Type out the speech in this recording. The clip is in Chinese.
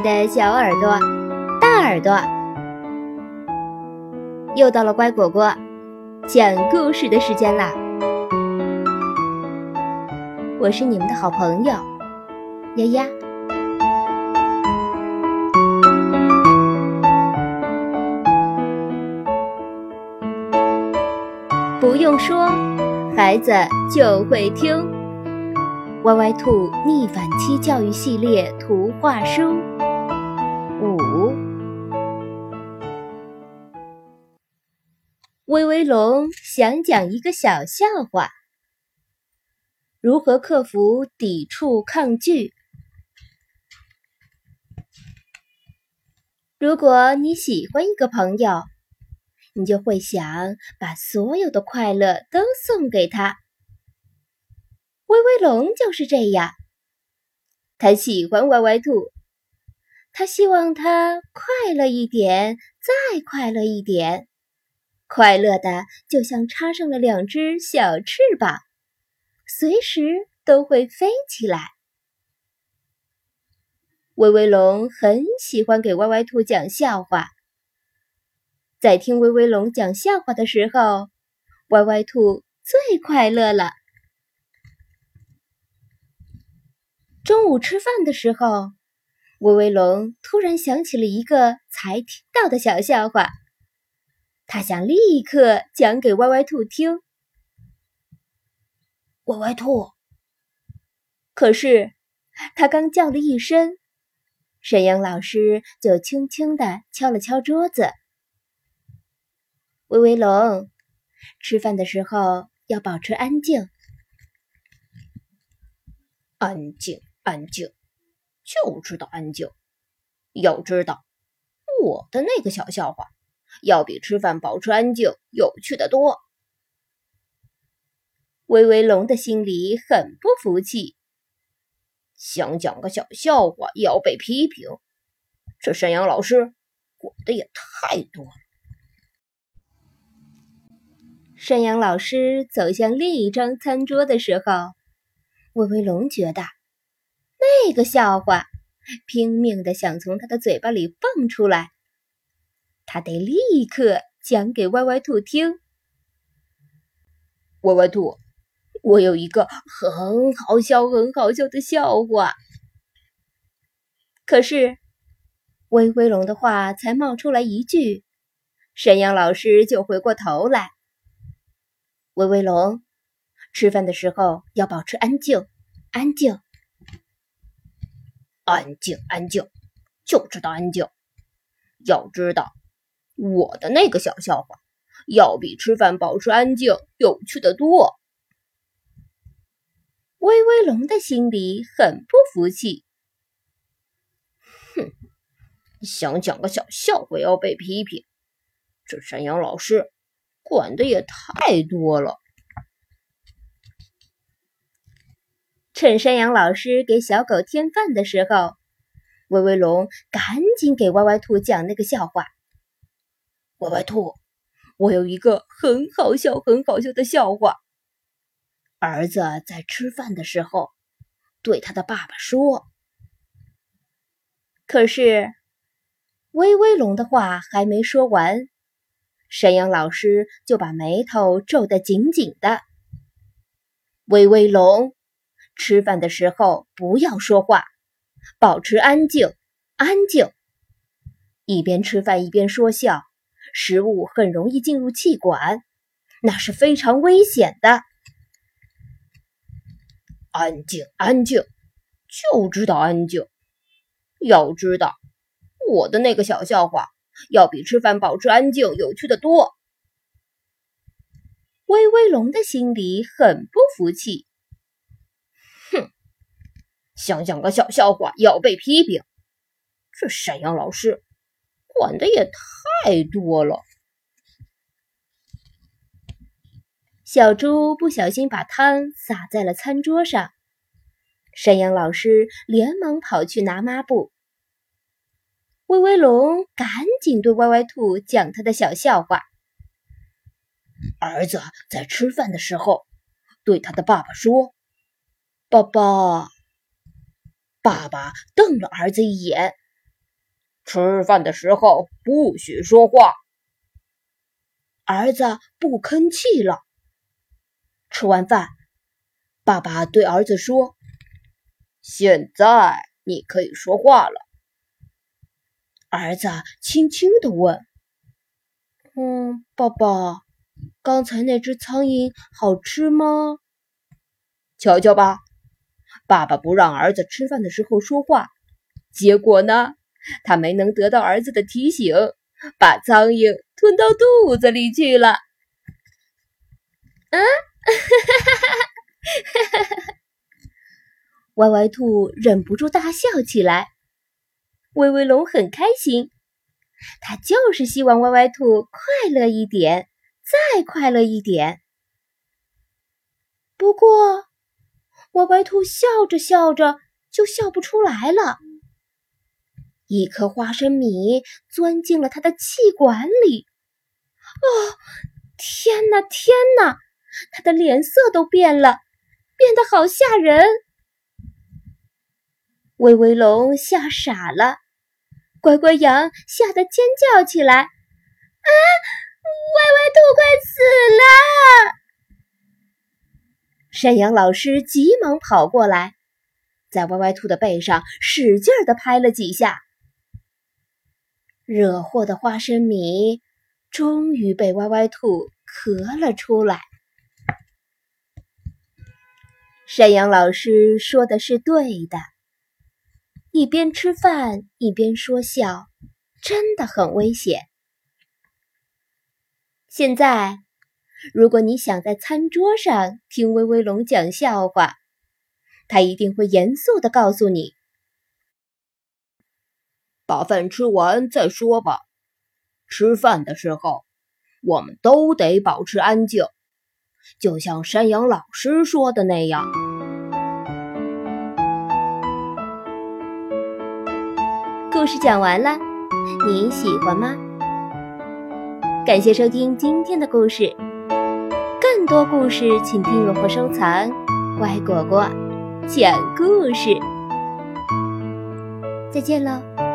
的小耳朵、大耳朵，又到了乖果果讲故事的时间啦！我是你们的好朋友丫丫。不用说，孩子就会听。歪歪兔逆反期教育系列图画书五，威威龙想讲一个小笑话：如何克服抵触抗拒？如果你喜欢一个朋友，你就会想把所有的快乐都送给他。威威龙就是这样，他喜欢歪歪兔，他希望它快乐一点，再快乐一点，快乐的就像插上了两只小翅膀，随时都会飞起来。威威龙很喜欢给歪歪兔讲笑话，在听威威龙讲笑话的时候，歪歪兔最快乐了。中午吃饭的时候，威威龙突然想起了一个才听到的小笑话，他想立刻讲给歪歪兔听。歪歪兔，可是他刚叫了一声，沈阳老师就轻轻地敲了敲桌子。威威龙，吃饭的时候要保持安静，安静。安静，就知道安静。要知道，我的那个小笑话，要比吃饭保持安静有趣的多。威威龙的心里很不服气，想讲个小笑话也要被批评，这山羊老师管的也太多了。山羊老师走向另一张餐桌的时候，威威龙觉得。那个笑话拼命的想从他的嘴巴里蹦出来，他得立刻讲给歪歪兔听。歪歪兔，我有一个很好笑、很好笑的笑话。可是，威威龙的话才冒出来一句，山羊老师就回过头来。威威龙，吃饭的时候要保持安静，安静。安静，安静，就知道安静。要知道，我的那个小笑话，要比吃饭保持安静有趣的多。威威龙的心里很不服气，哼，想讲个小笑话要被批评，这山羊老师管的也太多了。趁山羊老师给小狗添饭的时候，威威龙赶紧给歪歪兔讲那个笑话。歪歪兔，我有一个很好笑、很好笑的笑话。儿子在吃饭的时候对他的爸爸说：“可是，威威龙的话还没说完，山羊老师就把眉头皱得紧紧的。威威龙。”吃饭的时候不要说话，保持安静，安静。一边吃饭一边说笑，食物很容易进入气管，那是非常危险的。安静，安静，就知道安静。要知道，我的那个小笑话要比吃饭保持安静有趣的多。威威龙的心里很不服气。想讲个小笑话要被批评，这山羊老师管的也太多了。小猪不小心把汤洒在了餐桌上，山羊老师连忙跑去拿抹布。威威龙赶紧对歪歪兔讲他的小笑话：儿子在吃饭的时候对他的爸爸说：“爸爸。”爸爸瞪了儿子一眼，吃饭的时候不许说话。儿子不吭气了。吃完饭，爸爸对儿子说：“现在你可以说话了。”儿子轻轻地问：“嗯，爸爸，刚才那只苍蝇好吃吗？”瞧瞧吧，爸爸不让儿子吃饭的时候说话，结果呢，他没能得到儿子的提醒，把苍蝇吞到肚子里去了。啊！歪歪兔忍不住大笑起来。威威龙很开心，他就是希望歪歪兔快乐一点，再快乐一点。不过，歪歪兔笑着笑着就笑不出来了，一颗花生米钻进了他的气管里。哦，天哪，天哪！他的脸色都变了，变得好吓人。威威龙吓傻了，乖乖羊吓得尖叫起来：“啊，歪歪兔快死了！”山羊老师急忙跑过来，在歪歪兔的背上使劲的拍了几下。惹祸的花生米终于被歪歪兔咳了出来。山羊老师说的是对的，一边吃饭一边说笑，真的很危险。现在，如果你想在餐桌上听威威龙讲笑话，他一定会严肃的告诉你：“把饭吃完再说吧。吃饭的时候，我们都得保持安静。”就像山羊老师说的那样，故事讲完了，你喜欢吗？感谢收听今天的故事，多故事请订阅或收藏。乖果果讲故事，再见喽。